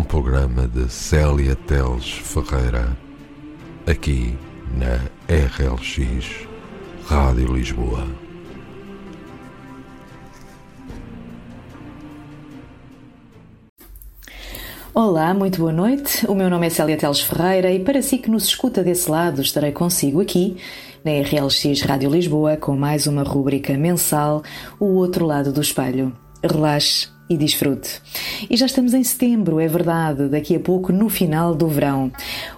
um programa de Célia Teles Ferreira, aqui na RLX Rádio Lisboa. Olá, muito boa noite. O meu nome é Célia Teles Ferreira e para si que nos escuta desse lado, estarei consigo aqui na RLX Rádio Lisboa com mais uma rúbrica mensal, O Outro Lado do Espelho. Relaxe e desfrute. E já estamos em setembro, é verdade, daqui a pouco no final do verão.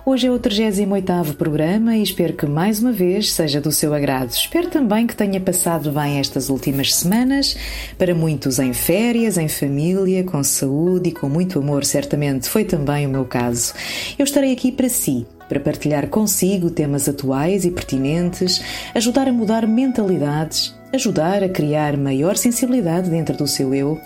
Hoje é o 38 programa e espero que mais uma vez seja do seu agrado. Espero também que tenha passado bem estas últimas semanas, para muitos em férias, em família, com saúde e com muito amor, certamente foi também o meu caso. Eu estarei aqui para si, para partilhar consigo temas atuais e pertinentes, ajudar a mudar mentalidades, ajudar a criar maior sensibilidade dentro do seu eu,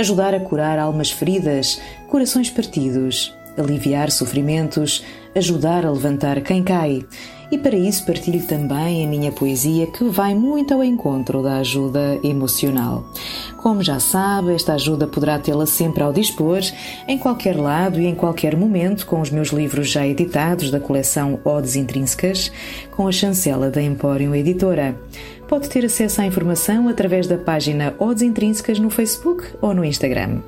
ajudar a curar almas feridas, corações partidos, aliviar sofrimentos, ajudar a levantar quem cai. E para isso partilho também a minha poesia que vai muito ao encontro da ajuda emocional. Como já sabe, esta ajuda poderá tê-la sempre ao dispor, em qualquer lado e em qualquer momento, com os meus livros já editados da coleção Odes Intrínsecas, com a chancela da Empório Editora pode ter acesso à informação através da página Odes Intrínsecas no Facebook ou no Instagram.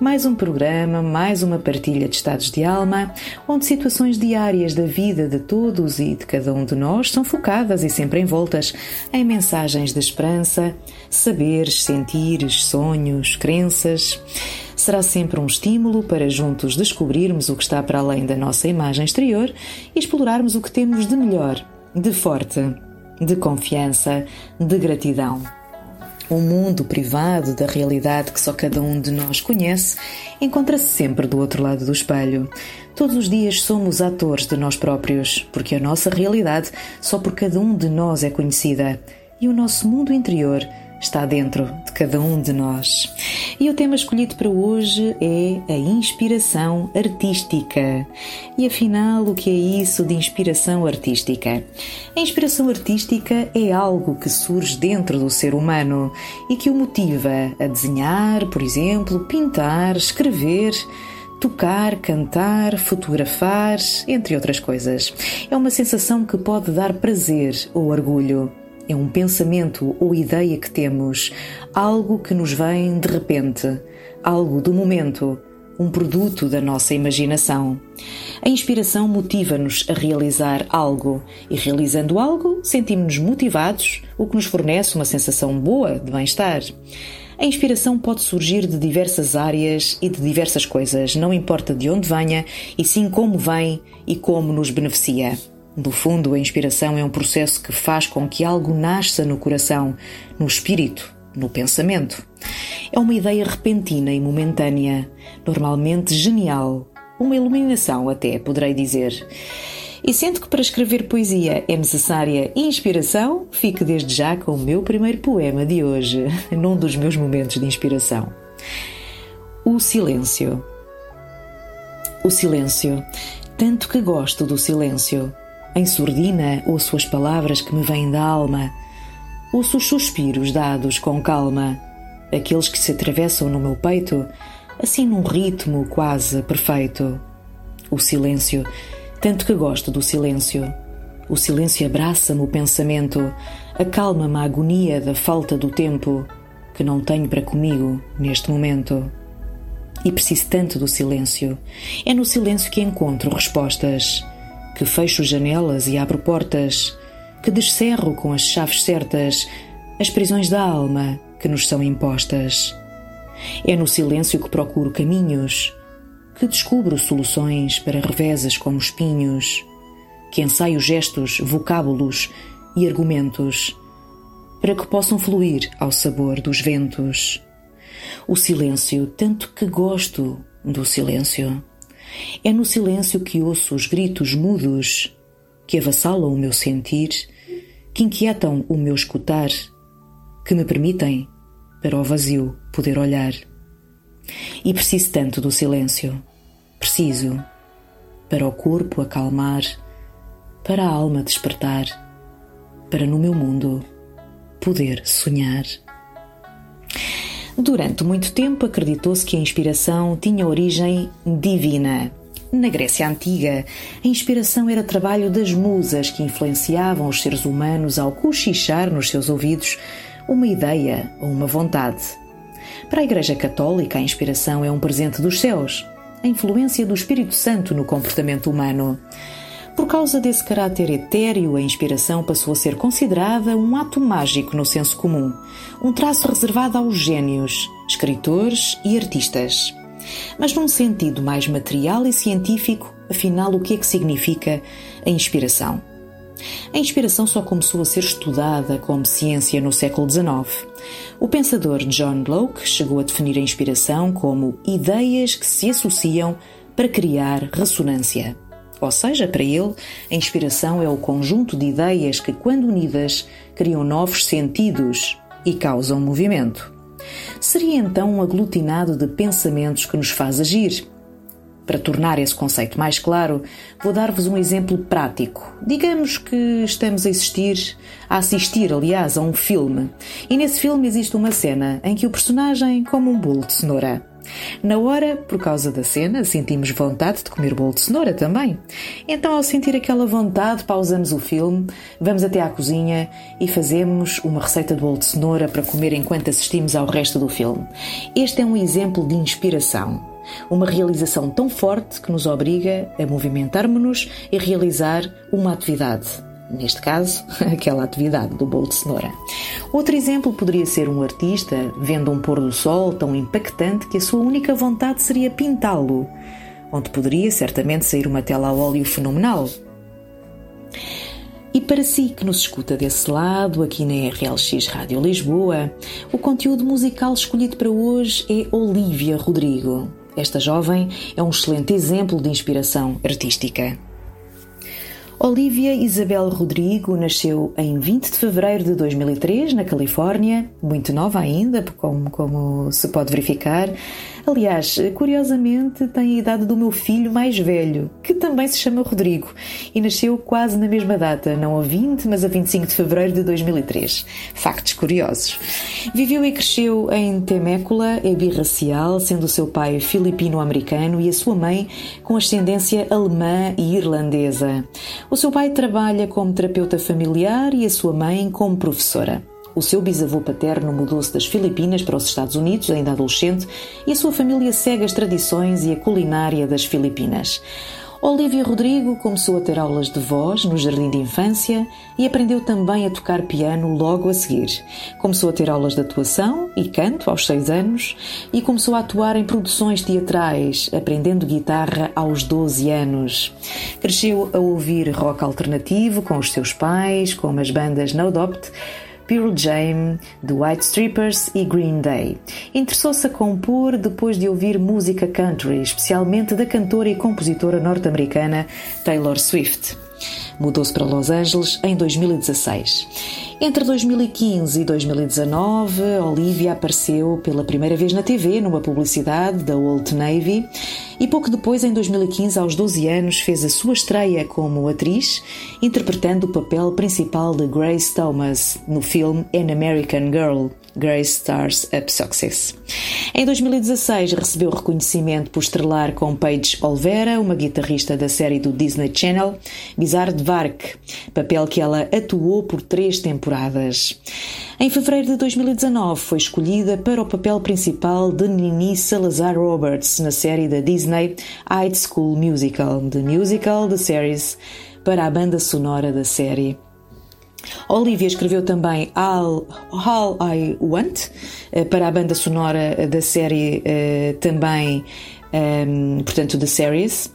Mais um programa, mais uma partilha de estados de alma, onde situações diárias da vida de todos e de cada um de nós são focadas e sempre envoltas em mensagens de esperança, saberes, sentires, sonhos, crenças. Será sempre um estímulo para juntos descobrirmos o que está para além da nossa imagem exterior e explorarmos o que temos de melhor, de forte de confiança, de gratidão. O mundo privado da realidade que só cada um de nós conhece encontra-se sempre do outro lado do espelho. Todos os dias somos atores de nós próprios, porque a nossa realidade só por cada um de nós é conhecida e o nosso mundo interior está dentro de cada um de nós. E o tema escolhido para hoje é a inspiração artística. E afinal, o que é isso de inspiração artística? A inspiração artística é algo que surge dentro do ser humano e que o motiva a desenhar, por exemplo, pintar, escrever tocar, cantar, fotografar, entre outras coisas. É uma sensação que pode dar prazer ou orgulho. É um pensamento ou ideia que temos, algo que nos vem de repente, algo do momento, um produto da nossa imaginação. A inspiração motiva-nos a realizar algo e, realizando algo, sentimos-nos motivados, o que nos fornece uma sensação boa de bem-estar. A inspiração pode surgir de diversas áreas e de diversas coisas, não importa de onde venha, e sim como vem e como nos beneficia. Do fundo, a inspiração é um processo que faz com que algo nasça no coração, no espírito, no pensamento. É uma ideia repentina e momentânea, normalmente genial, uma iluminação até, poderei dizer. E sendo que para escrever poesia é necessária inspiração, fique desde já com o meu primeiro poema de hoje, num dos meus momentos de inspiração. O silêncio. O silêncio. Tanto que gosto do silêncio. Em surdina, ouço as palavras que me vêm da alma. Ouço os suspiros dados com calma, aqueles que se atravessam no meu peito, assim num ritmo quase perfeito. O silêncio, tanto que gosto do silêncio. O silêncio abraça-me o pensamento, acalma-me a agonia da falta do tempo que não tenho para comigo neste momento. E preciso tanto do silêncio. É no silêncio que encontro respostas que fecho janelas e abro portas, que descerro com as chaves certas as prisões da alma que nos são impostas. É no silêncio que procuro caminhos, que descubro soluções para reveses como espinhos, que ensaio gestos, vocábulos e argumentos para que possam fluir ao sabor dos ventos. O silêncio, tanto que gosto do silêncio. É no silêncio que ouço os gritos mudos que avassalam o meu sentir, que inquietam o meu escutar, que me permitem, para o vazio, poder olhar. E preciso tanto do silêncio. Preciso para o corpo acalmar, para a alma despertar, para no meu mundo poder sonhar. Durante muito tempo acreditou-se que a inspiração tinha origem divina. Na Grécia Antiga, a inspiração era trabalho das musas que influenciavam os seres humanos ao cochichar nos seus ouvidos uma ideia ou uma vontade. Para a Igreja Católica, a inspiração é um presente dos céus, a influência do Espírito Santo no comportamento humano. Por causa desse caráter etéreo, a inspiração passou a ser considerada um ato mágico no senso comum, um traço reservado aos gênios, escritores e artistas. Mas num sentido mais material e científico, afinal, o que é que significa a inspiração? A inspiração só começou a ser estudada como ciência no século XIX. O pensador John Locke chegou a definir a inspiração como ideias que se associam para criar ressonância. Ou seja, para ele, a inspiração é o conjunto de ideias que, quando unidas, criam novos sentidos e causam movimento. Seria então um aglutinado de pensamentos que nos faz agir, para tornar esse conceito mais claro, vou dar-vos um exemplo prático. Digamos que estamos a assistir, a assistir, aliás, a um filme, e nesse filme existe uma cena em que o personagem come um bolo de cenoura. Na hora, por causa da cena, sentimos vontade de comer bolo de cenoura também. Então, ao sentir aquela vontade, pausamos o filme, vamos até à cozinha e fazemos uma receita de bolo de cenoura para comer enquanto assistimos ao resto do filme. Este é um exemplo de inspiração. Uma realização tão forte que nos obriga a movimentarmos-nos e realizar uma atividade. Neste caso, aquela atividade do bolo de cenoura. Outro exemplo poderia ser um artista vendo um pôr do sol tão impactante que a sua única vontade seria pintá-lo, onde poderia certamente sair uma tela a óleo fenomenal. E para si que nos escuta desse lado, aqui na RLX Rádio Lisboa, o conteúdo musical escolhido para hoje é Olivia Rodrigo. Esta jovem é um excelente exemplo de inspiração artística. Olivia Isabel Rodrigo nasceu em 20 de fevereiro de 2003 na Califórnia, muito nova ainda, como, como se pode verificar. Aliás, curiosamente, tem a idade do meu filho mais velho, que também se chama Rodrigo e nasceu quase na mesma data, não a 20, mas a 25 de fevereiro de 2003. Factos curiosos. Viveu e cresceu em Temecula, é birracial, sendo o seu pai filipino-americano e a sua mãe com ascendência alemã e irlandesa. O seu pai trabalha como terapeuta familiar e a sua mãe como professora. O seu bisavô paterno mudou-se das Filipinas para os Estados Unidos, ainda adolescente, e a sua família segue as tradições e a culinária das Filipinas. Olivia Rodrigo começou a ter aulas de voz no jardim de infância e aprendeu também a tocar piano logo a seguir. Começou a ter aulas de atuação e canto aos seis anos e começou a atuar em produções teatrais, aprendendo guitarra aos 12 anos. Cresceu a ouvir rock alternativo com os seus pais, como as bandas No Adopt, Pearl Jam, The White Strippers e Green Day. Interessou-se a compor depois de ouvir música country, especialmente da cantora e compositora norte-americana Taylor Swift. Mudou-se para Los Angeles em 2016. Entre 2015 e 2019, Olivia apareceu pela primeira vez na TV numa publicidade da Old Navy e pouco depois, em 2015, aos 12 anos, fez a sua estreia como atriz, interpretando o papel principal de Grace Thomas no filme An American Girl. Grace Stars Up Success. Em 2016 recebeu reconhecimento por estrelar com Paige Olvera, uma guitarrista da série do Disney Channel, Bizarre Vark, papel que ela atuou por três temporadas. Em fevereiro de 2019 foi escolhida para o papel principal de Nini Salazar Roberts na série da Disney High School Musical, The Musical, The Series, para a banda sonora da série. Olivia escreveu também All, All I Want eh, para a banda sonora da série eh, também, ehm, portanto, The Series,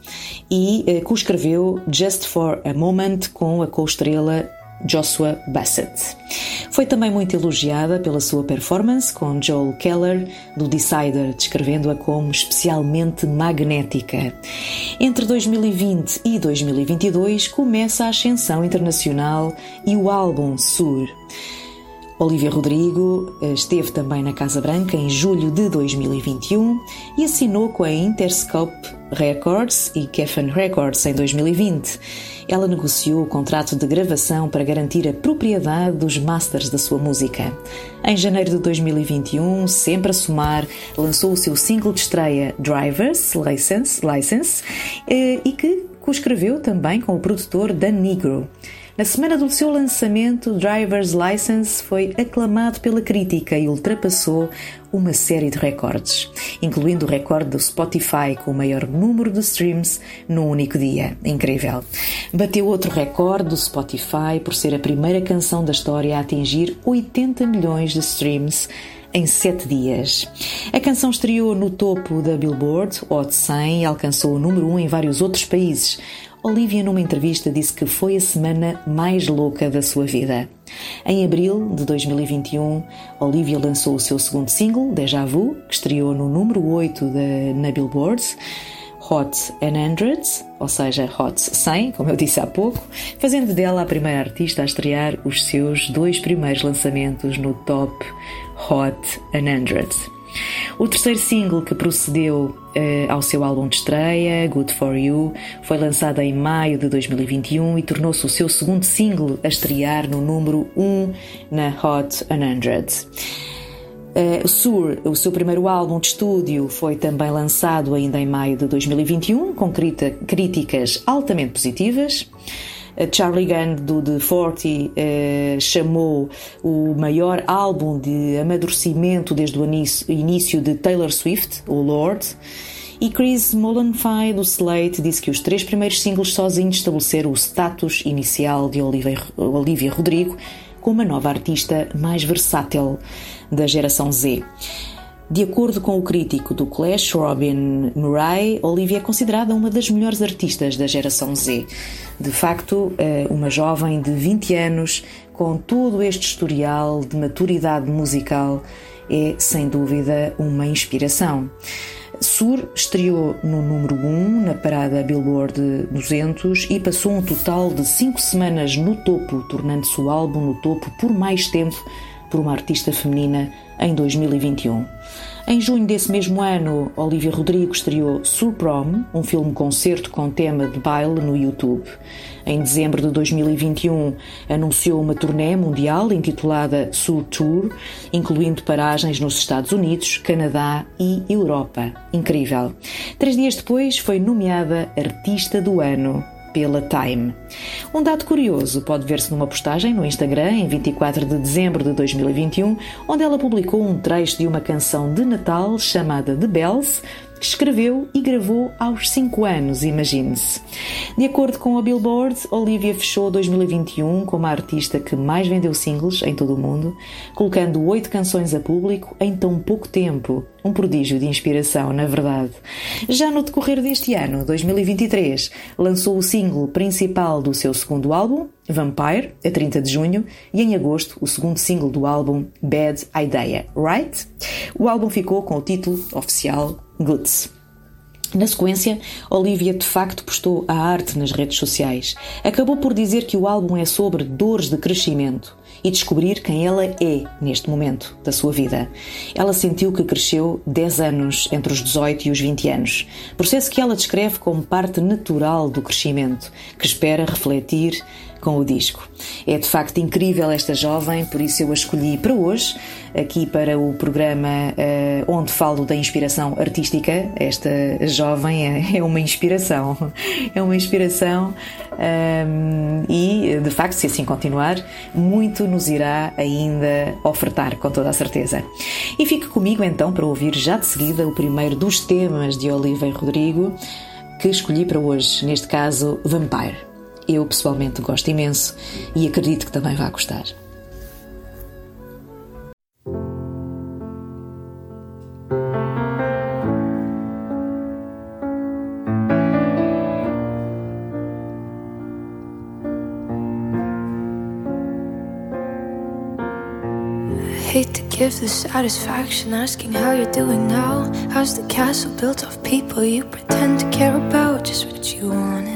e uh, co-escreveu Just for a Moment com a co-estrela Joshua Bassett. Foi também muito elogiada pela sua performance com Joel Keller do Decider, descrevendo-a como especialmente magnética. Entre 2020 e 2022 começa a ascensão internacional e o álbum Sur. Olivia Rodrigo eh, esteve também na Casa Branca em julho de 2021 e assinou com a Interscope Records e Geffen Records em 2020. Ela negociou o contrato de gravação para garantir a propriedade dos masters da sua música. Em janeiro de 2021, sempre a somar, lançou o seu single de estreia Drivers License, License eh, e que co-escreveu também com o produtor Dan Negro. Na semana do seu lançamento, Driver's License foi aclamado pela crítica e ultrapassou uma série de recordes, incluindo o recorde do Spotify com o maior número de streams num único dia. Incrível. Bateu outro recorde do Spotify por ser a primeira canção da história a atingir 80 milhões de streams em sete dias. A canção estreou no topo da Billboard Hot 100 e alcançou o número 1 um em vários outros países, Olivia, numa entrevista, disse que foi a semana mais louca da sua vida. Em abril de 2021, Olivia lançou o seu segundo single, Deja Vu, que estreou no número 8 da, na Billboard. Hot 100, ou seja, Hot 100, como eu disse há pouco, fazendo dela a primeira artista a estrear os seus dois primeiros lançamentos no Top Hot 100. O terceiro single que procedeu uh, ao seu álbum de estreia, Good For You, foi lançado em maio de 2021 e tornou-se o seu segundo single a estrear no número 1 na Hot 100. Uh, Sur, o seu primeiro álbum de estúdio, foi também lançado ainda em maio de 2021, com críticas altamente positivas. Charlie Gunn do The 40 eh, chamou o maior álbum de amadurecimento desde o início de Taylor Swift, o Lord. E Chris Molenfie do Slate disse que os três primeiros singles sozinhos estabeleceram o status inicial de Olivia, Olivia Rodrigo como a nova artista mais versátil da geração Z. De acordo com o crítico do Clash, Robin Murray, Olivia é considerada uma das melhores artistas da geração Z. De facto, é uma jovem de 20 anos com todo este historial de maturidade musical é, sem dúvida, uma inspiração. Sur estreou no número 1 na parada Billboard 200 e passou um total de 5 semanas no topo, tornando-se o álbum no topo por mais tempo por uma artista feminina em 2021. Em junho desse mesmo ano, Olivia Rodrigo estreou Surprom, um filme-concerto com tema de baile no YouTube. Em dezembro de 2021, anunciou uma turnê mundial intitulada Sur Tour, incluindo paragens nos Estados Unidos, Canadá e Europa. Incrível. Três dias depois, foi nomeada Artista do Ano pela Time. Um dado curioso pode ver-se numa postagem no Instagram em 24 de dezembro de 2021, onde ela publicou um trecho de uma canção de Natal chamada The Bells, escreveu e gravou aos 5 anos, imagine-se. De acordo com a Billboard, Olivia fechou 2021 como a artista que mais vendeu singles em todo o mundo, colocando oito canções a público em tão pouco tempo. Um prodígio de inspiração, na verdade. Já no decorrer deste ano, 2023, lançou o single principal do seu segundo álbum, Vampire, a 30 de junho, e em agosto, o segundo single do álbum, Bad Idea, Right? O álbum ficou com o título oficial Goods. Na sequência, Olivia de facto postou a arte nas redes sociais. Acabou por dizer que o álbum é sobre dores de crescimento e descobrir quem ela é neste momento da sua vida. Ela sentiu que cresceu 10 anos entre os 18 e os 20 anos, processo que ela descreve como parte natural do crescimento, que espera refletir com o disco. É de facto incrível esta jovem, por isso eu a escolhi para hoje, aqui para o programa uh, onde falo da inspiração artística. Esta jovem é, é uma inspiração, é uma inspiração um, ehm, e, de facto, se assim continuar, muito nos irá ainda ofertar, com toda a certeza. E fique comigo então para ouvir já de seguida o primeiro dos temas de Oliva e Rodrigo que escolhi para hoje, neste caso, Vampire. Eu pessoalmente gosto imenso e acredito que também vai gostar. hate to give the satisfaction asking how you're doing now. How's the castle built of people you pretend to care about? Just what you wanted.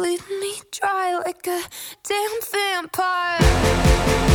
bleeding me dry like a damn vampire.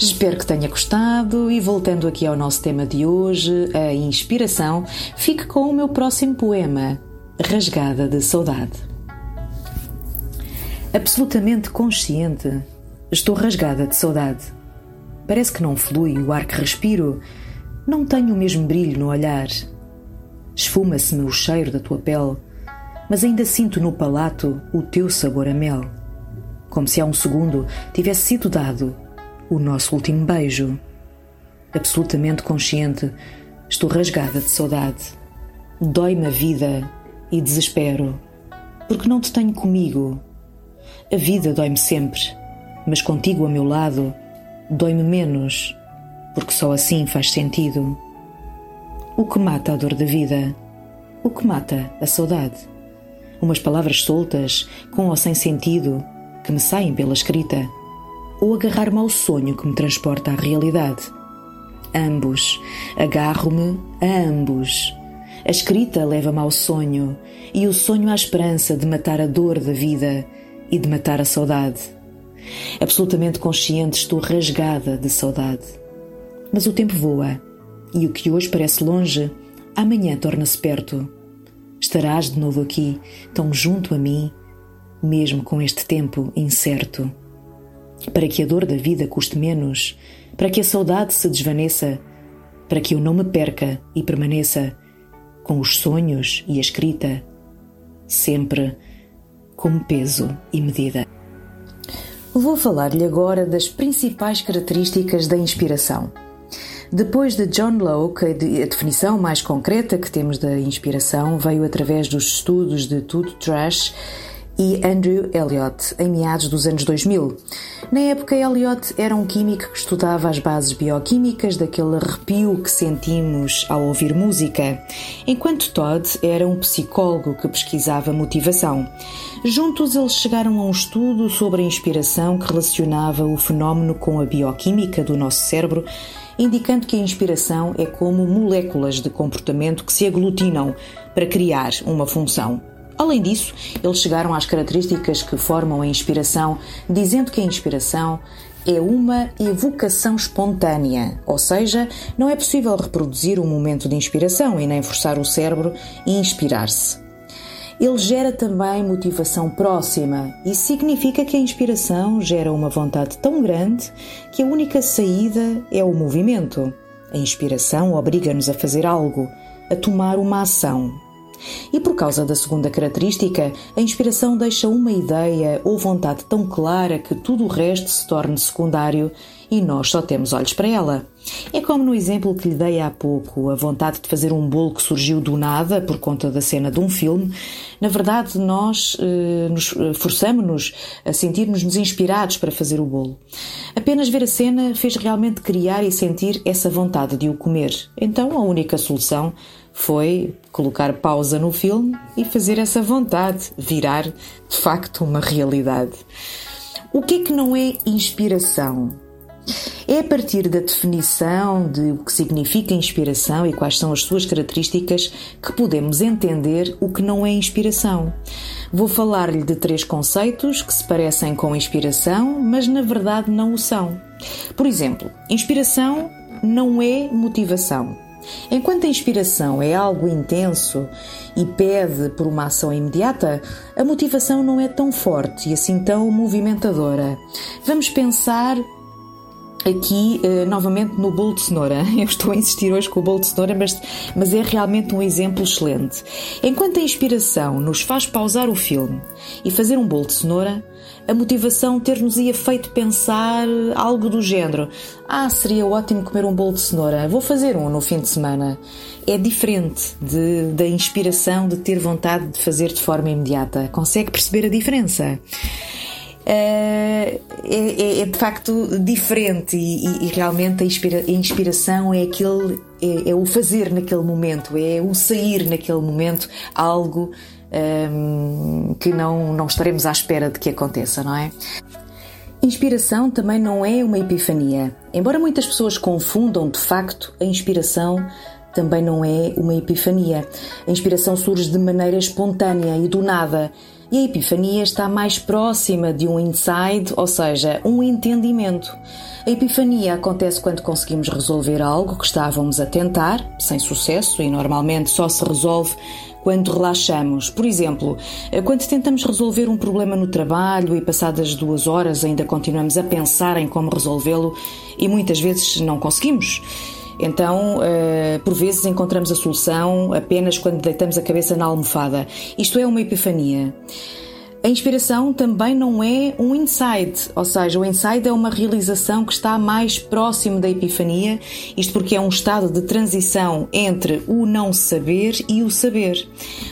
Espero que tenha gostado e voltando aqui ao nosso tema de hoje, a inspiração, fique com o meu próximo poema, Rasgada de Saudade. Absolutamente consciente, estou rasgada de saudade. Parece que não flui o ar que respiro, não tenho o mesmo brilho no olhar. Esfuma-se-me o cheiro da tua pele, mas ainda sinto no palato o teu sabor a mel. Como se há um segundo tivesse sido dado o nosso último beijo. Absolutamente consciente, estou rasgada de saudade. Dói-me a vida e desespero, porque não te tenho comigo. A vida dói-me sempre, mas contigo a meu lado, dói-me menos, porque só assim faz sentido. O que mata a dor da vida? O que mata a saudade? Umas palavras soltas, com ou sem sentido, que me saem pela escrita ou agarrar-me ao sonho que me transporta à realidade. Ambos, agarro-me a ambos. A escrita leva-me ao sonho e o sonho à esperança de matar a dor da vida e de matar a saudade. Absolutamente consciente, estou rasgada de saudade. Mas o tempo voa e o que hoje parece longe, amanhã torna-se perto. Estarás de novo aqui, tão junto a mim, mesmo com este tempo incerto. Para que a dor da vida custe menos, para que a saudade se desvaneça, para que eu não me perca e permaneça com os sonhos e a escrita, sempre como peso e medida. Vou falar-lhe agora das principais características da inspiração. Depois de John Locke, a definição mais concreta que temos da inspiração veio através dos estudos de Tudo Trash e Andrew Elliot, em meados dos anos 2000. Na época, Elliot era um químico que estudava as bases bioquímicas daquele arrepio que sentimos ao ouvir música, enquanto Todd era um psicólogo que pesquisava motivação. Juntos, eles chegaram a um estudo sobre a inspiração que relacionava o fenómeno com a bioquímica do nosso cérebro indicando que a inspiração é como moléculas de comportamento que se aglutinam para criar uma função. Além disso, eles chegaram às características que formam a inspiração, dizendo que a inspiração é uma evocação espontânea, ou seja, não é possível reproduzir um momento de inspiração e nem forçar o cérebro a inspirar-se. Ele gera também motivação próxima. Isso significa que a inspiração gera uma vontade tão grande que a única saída é o movimento. A inspiração obriga-nos a fazer algo, a tomar uma ação. E por causa da segunda característica, a inspiração deixa uma ideia ou vontade tão clara que tudo o resto se torne secundário e nós só temos olhos para ela. É como no exemplo que lhe dei há pouco, a vontade de fazer um bolo que surgiu do nada por conta da cena de um filme. Na verdade, nós eh, nos eh, forçamos-nos a sentir-nos inspirados para fazer o bolo. Apenas ver a cena fez realmente criar e sentir essa vontade de o comer. Então, a única solução foi colocar pausa no filme e fazer essa vontade virar de facto uma realidade. O que é que não é inspiração? É a partir da definição de o que significa inspiração e quais são as suas características que podemos entender o que não é inspiração. Vou falar-lhe de três conceitos que se parecem com inspiração, mas na verdade não o são. Por exemplo, inspiração não é motivação. Enquanto a inspiração é algo intenso e pede por uma ação imediata, a motivação não é tão forte e assim tão movimentadora. Vamos pensar aqui uh, novamente no bolo de cenoura. Eu estou a insistir hoje com o bolo de cenoura, mas, mas é realmente um exemplo excelente. Enquanto a inspiração nos faz pausar o filme e fazer um bolo de cenoura, a motivação ter-nos-ia feito pensar algo do género: Ah, seria ótimo comer um bolo de cenoura, vou fazer um no fim de semana. É diferente de, da inspiração de ter vontade de fazer de forma imediata. Consegue perceber a diferença? é, é, é, de facto diferente e, e, e realmente a, inspira, a, inspiração é aquele é, é, o fazer naquele momento, é o sair naquele momento algo um, que não, não estaremos à espera de que aconteça, não é? Inspiração também não é uma epifania. Embora muitas pessoas confundam de facto, a inspiração também não é uma epifania. A inspiração surge de maneira espontânea e do nada e a epifania está mais próxima de um insight, ou seja, um entendimento. A epifania acontece quando conseguimos resolver algo que estávamos a tentar, sem sucesso, e normalmente só se resolve quando relaxamos. Por exemplo, quando tentamos resolver um problema no trabalho e passadas duas horas ainda continuamos a pensar em como resolvê-lo e muitas vezes não conseguimos. Então, uh, por vezes encontramos a solução apenas quando deitamos a cabeça na almofada. Isto é uma epifania. A inspiração também não é um insight, ou seja, o insight é uma realização que está mais próximo da epifania, isto porque é um estado de transição entre o não saber e o saber.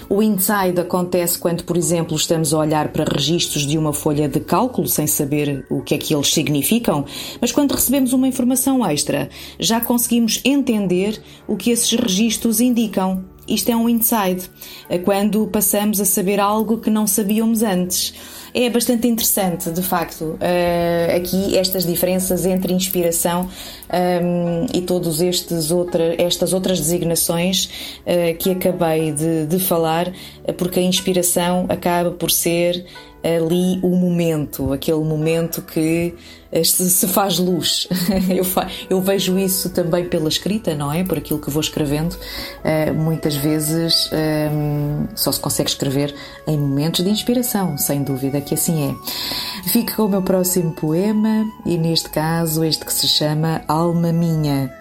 O insight acontece quando, por exemplo, estamos a olhar para registros de uma folha de cálculo sem saber o que é que eles significam, mas quando recebemos uma informação extra, já conseguimos entender o que esses registros indicam. Isto é um insight, é quando passamos a saber algo que não sabíamos antes. É bastante interessante, de facto, uh, aqui estas diferenças entre inspiração ehm, e todas estas outras designações uh, que acabei de, de falar, porque a inspiração acaba por ser ali o momento, aquele momento que eh, se faz luz. Eu, eu, vejo isso também pela escrita, não é? Por aquilo que vou escrevendo. Uh, muitas vezes um, ehm, só se consegue escrever em momentos de inspiração, sem dúvida que assim é. Fico com o meu próximo poema e, neste caso, este que se chama Alma Minha.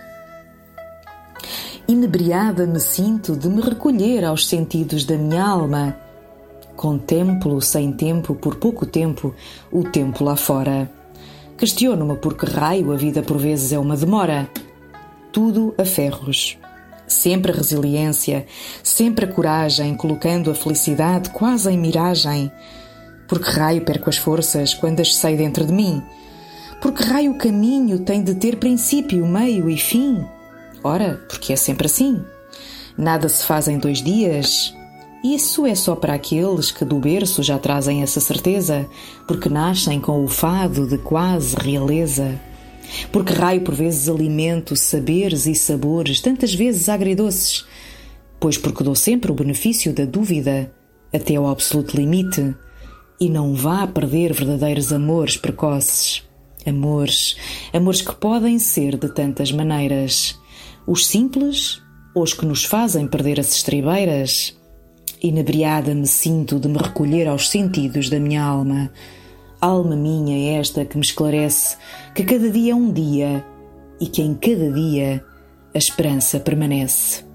Inebriada me sinto de me recolher aos sentidos da minha alma Contemplo sem tempo, por pouco tempo, o tempo lá fora. Questiono-me por que raio a vida por vezes é uma demora. Tudo a ferros. Sempre a resiliência, sempre a coragem, colocando a felicidade quase em miragem. Por que raio perco as forças quando as sei dentro de mim? Por que raio o caminho tem de ter princípio, meio e fim? Ora, porque é sempre assim. Nada se faz em dois dias, isso é só para aqueles que do berço já trazem essa certeza, porque nascem com o fado de quase realeza. Porque raio por vezes alimento saberes e sabores, tantas vezes agridoces. Pois porque dou sempre o benefício da dúvida, até ao absoluto limite, e não vá perder verdadeiros amores precoces. Amores, amores que podem ser de tantas maneiras. Os simples os que nos fazem perder as estribeiras Inebriada me sinto de me recolher aos sentidos da minha alma. Alma minha é esta que me esclarece que cada dia é um dia e que em cada dia a esperança permanece.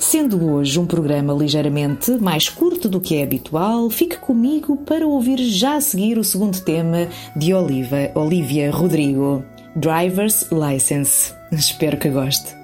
Sendo hoje um programa ligeiramente mais curto do que é habitual, fique comigo para ouvir já a seguir o segundo tema de Oliva, Olivia Rodrigo, Driver's License. Espero que goste.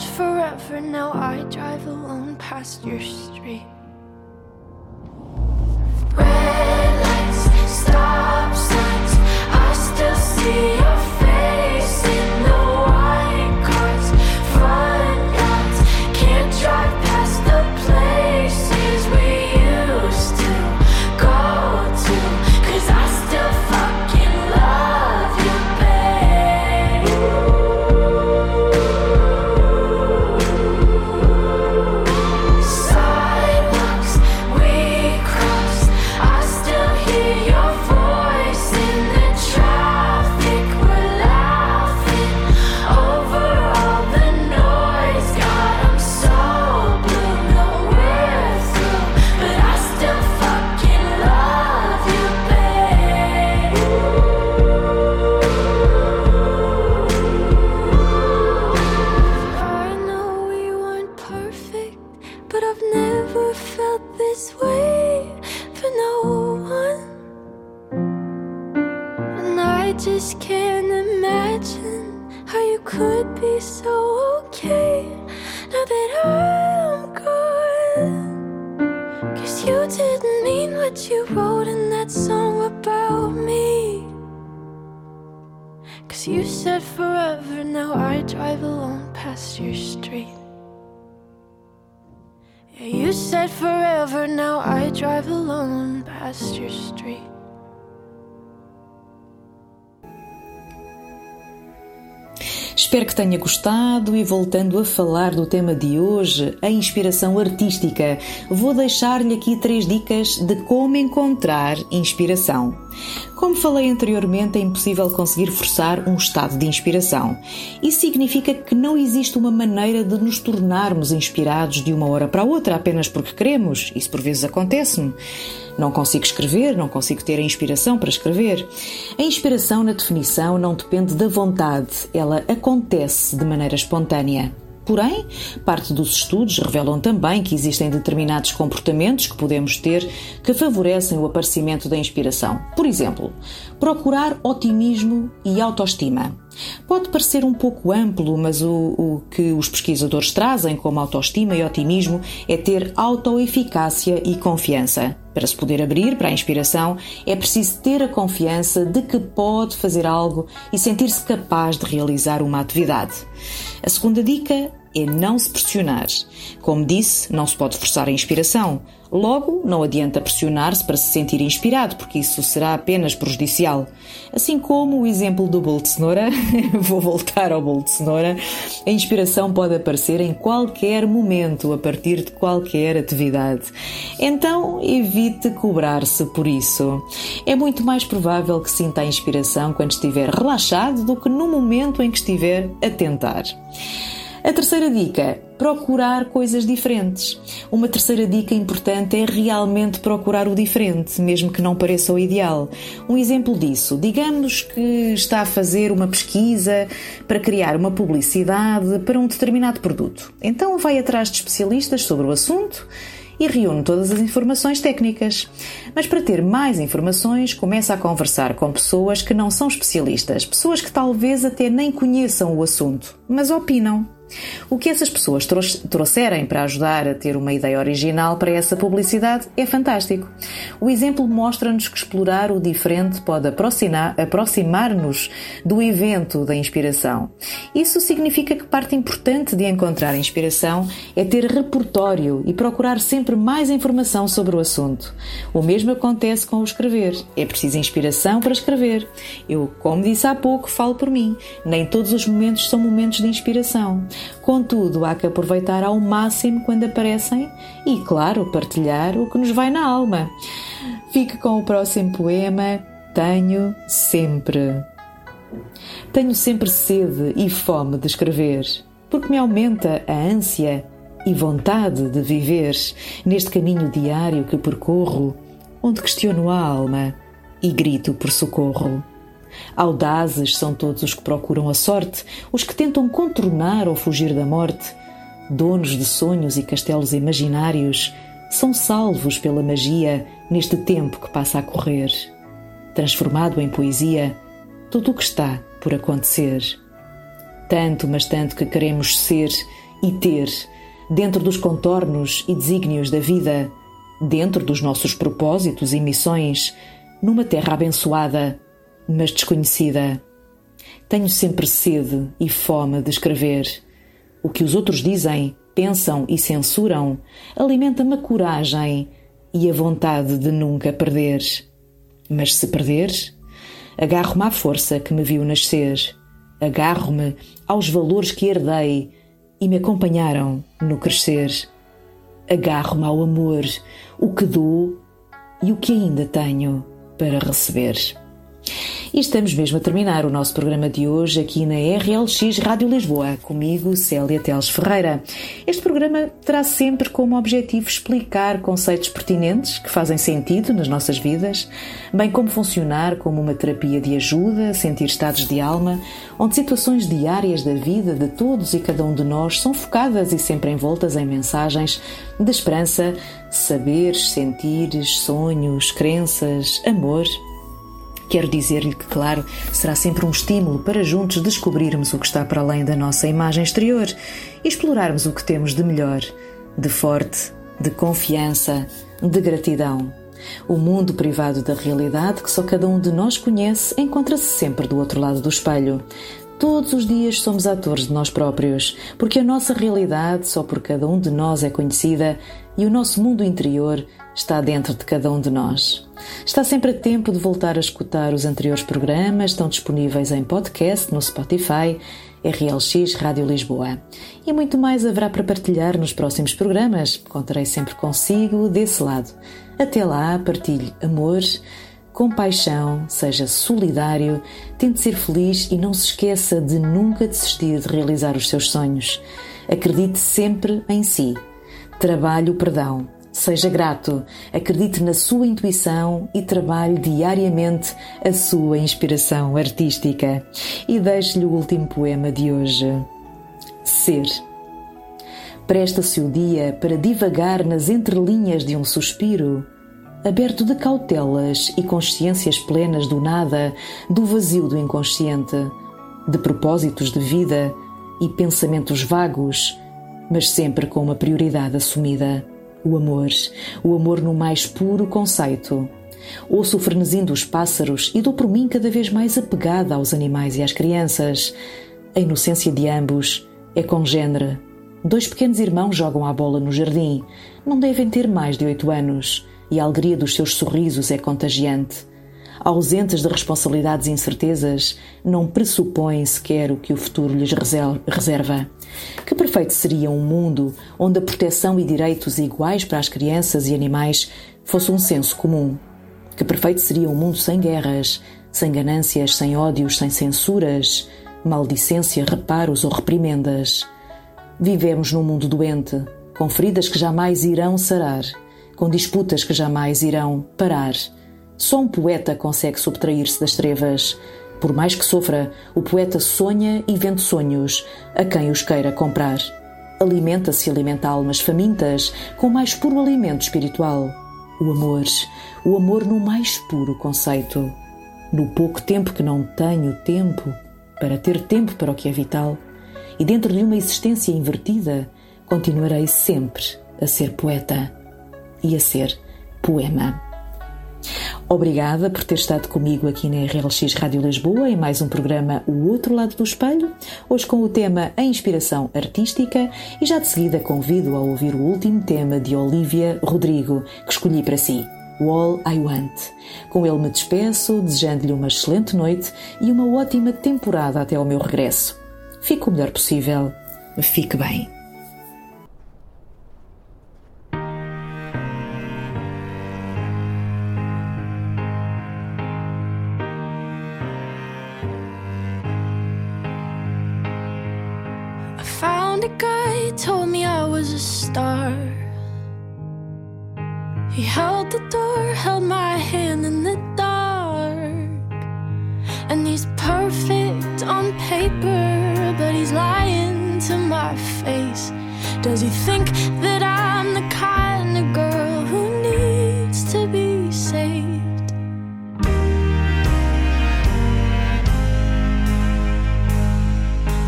said forever, now I drive alone past your street. Red lights, stop signs, I still see. So okay now that I'm gone. Cause you didn't mean what you wrote in that song about me. Cause you said forever, now I drive alone past your street. Yeah, you said forever, now I drive alone past your street. Espero que tenha gostado e voltando a falar do tema de hoje, a inspiração artística, vou deixar-lhe aqui três dicas de como encontrar inspiração. Como falei anteriormente, é impossível conseguir forçar um estado de inspiração. Isso significa que não existe uma maneira de nos tornarmos inspirados de uma hora para outra apenas porque queremos. Isso por vezes acontece-me. Não consigo escrever, não consigo ter a inspiração para escrever. A inspiração, na definição, não depende da vontade, ela acontece de maneira espontânea. Porém, parte dos estudos revelam também que existem determinados comportamentos que podemos ter que favorecem o aparecimento da inspiração. Por exemplo, procurar otimismo e autoestima. Pode parecer um pouco amplo, mas o, o que os pesquisadores trazem como autoestima e otimismo é ter autoeficácia e confiança. Para se poder abrir para a inspiração, é preciso ter a confiança de que pode fazer algo e sentir-se capaz de realizar uma atividade. A segunda dica é não se pressionar. Como disse, não se pode forçar a inspiração. Logo, não adianta pressionar-se para se sentir inspirado, porque isso será apenas prejudicial. Assim como o exemplo do bolo de cenoura, vou voltar ao bolo de cenoura, a inspiração pode aparecer em qualquer momento, a partir de qualquer atividade. Então, evite cobrar-se por isso. É muito mais provável que sinta a inspiração quando estiver relaxado do que no momento em que estiver a tentar. A terceira dica: procurar coisas diferentes. Uma terceira dica importante é realmente procurar o diferente, mesmo que não pareça o ideal. Um exemplo disso: digamos que está a fazer uma pesquisa para criar uma publicidade para um determinado produto. Então vai atrás de especialistas sobre o assunto e reúne todas as informações técnicas. Mas para ter mais informações, começa a conversar com pessoas que não são especialistas, pessoas que talvez até nem conheçam o assunto, mas opinam. O que essas pessoas trouxerem para ajudar a ter uma ideia original para essa publicidade é fantástico. O exemplo mostra-nos que explorar o diferente pode aproximar-nos do evento da inspiração. Isso significa que parte importante de encontrar inspiração é ter repertório e procurar sempre mais informação sobre o assunto. O mesmo acontece com o escrever. É preciso inspiração para escrever. Eu, como disse há pouco, falo por mim. Nem todos os momentos são momentos de inspiração. Contudo, há que aproveitar ao máximo quando aparecem e, claro, partilhar o que nos vai na alma. Fique com o próximo poema. Tenho sempre. Tenho sempre sede e fome de escrever, porque me aumenta a ânsia e vontade de viver neste caminho diário que percorro, onde questiono a alma e grito por socorro. Audazes são todos os que procuram a sorte, os que tentam contornar ou fugir da morte. Donos de sonhos e castelos imaginários, são salvos pela magia neste tempo que passa a correr. Transformado em poesia, tudo o que está por acontecer. Tanto, mas tanto que queremos ser e ter, dentro dos contornos e desígnios da vida, dentro dos nossos propósitos e missões, numa terra abençoada mas desconhecida. Tenho sempre sede e fome de escrever. O que os outros dizem, pensam e censuram alimenta-me a coragem e a vontade de nunca perder. Mas se perder, agarro-me à força que me viu nascer, agarro-me aos valores que herdei e me acompanharam no crescer. Agarro-me ao amor, o que dou e o que ainda tenho para receber. E estamos mesmo a terminar o nosso programa de hoje aqui na RLX Rádio Lisboa, comigo, Célia Teles Ferreira. Este programa terá sempre como objetivo explicar conceitos pertinentes que fazem sentido nas nossas vidas, bem como funcionar como uma terapia de ajuda, sentir estados de alma, onde situações diárias da vida de todos e cada um de nós são focadas e sempre envoltas em mensagens de esperança, saberes, sentires, sonhos, crenças, amor Quero dizer-lhe que, claro, será sempre um estímulo para juntos descobrirmos o que está para além da nossa imagem exterior e explorarmos o que temos de melhor, de forte, de confiança, de gratidão. O mundo privado da realidade que só cada um de nós conhece encontra-se sempre do outro lado do espelho. Todos os dias somos atores de nós próprios, porque a nossa realidade só por cada um de nós é conhecida e o nosso mundo interior está dentro de cada um de nós. Está sempre a tempo de voltar a escutar os anteriores programas, estão disponíveis em podcast no Spotify, RLX Rádio Lisboa. E muito mais haverá para partilhar nos próximos programas. Contarei sempre consigo desse lado. Até lá, partilhe amor compaixão, seja solidário, tente ser feliz e não se esqueça de nunca desistir de realizar os seus sonhos. Acredite sempre em si. Trabalhe o perdão. Seja grato, acredite na sua intuição e trabalhe diariamente a sua inspiração artística. E deixe-lhe o último poema de hoje. Ser. Presta-se o dia para divagar nas entrelinhas de um suspiro aberto de cautelas e consciências plenas do nada, do vazio do inconsciente, de propósitos de vida e pensamentos vagos, mas sempre com uma prioridade assumida: o amor, o amor no mais puro conceito. Ouço o frenesim dos pássaros e dou por mim cada vez mais apegada aos animais e às crianças. A inocência de ambos é congênere. Dois pequenos irmãos jogam a bola no jardim. Não devem ter mais de oito anos e a alegria dos seus sorrisos é contagiante. Ausentes de responsabilidades e incertezas, não pressupõem sequer o que o futuro lhes reserva. Que perfeito seria um mundo onde a proteção e direitos iguais para as crianças e animais fosse um senso comum. Que perfeito seria um mundo sem guerras, sem ganâncias, sem ódios, sem censuras, maldicência, reparos ou reprimendas. Vivemos num mundo doente, com feridas que jamais irão sarar com disputas que jamais irão parar. Só um poeta consegue subtrair-se das trevas. Por mais que sofra, o poeta sonha e vende sonhos a quem os queira comprar. Alimenta-se e alimenta almas famintas com o mais puro alimento espiritual. O amor, o amor no mais puro conceito. No pouco tempo que não tenho tempo para ter tempo para o que é vital, e dentro de uma existência invertida, continuarei sempre a ser poeta e a ser poema. Obrigada por ter estado comigo aqui na RLX Rádio Lisboa em mais um programa O Outro Lado do Espelho, hoje com o tema A Inspiração Artística e já de seguida convido a ouvir o último tema de Olivia Rodrigo, que escolhi para si, All I Want. Com ele me despeço, desejando-lhe uma excelente noite e uma ótima temporada até ao meu regresso. Fique o melhor possível. Fique bem. Does he think that I'm the kind of girl who needs to be saved?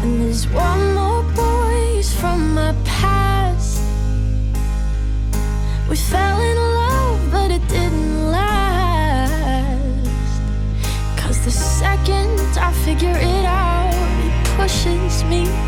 And there's one more voice from my past. We fell in love, but it didn't last. Cause the second I figure it out, he pushes me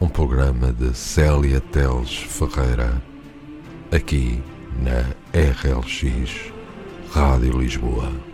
um programa de Célia Teles Ferreira, aqui na RLX Rádio Lisboa.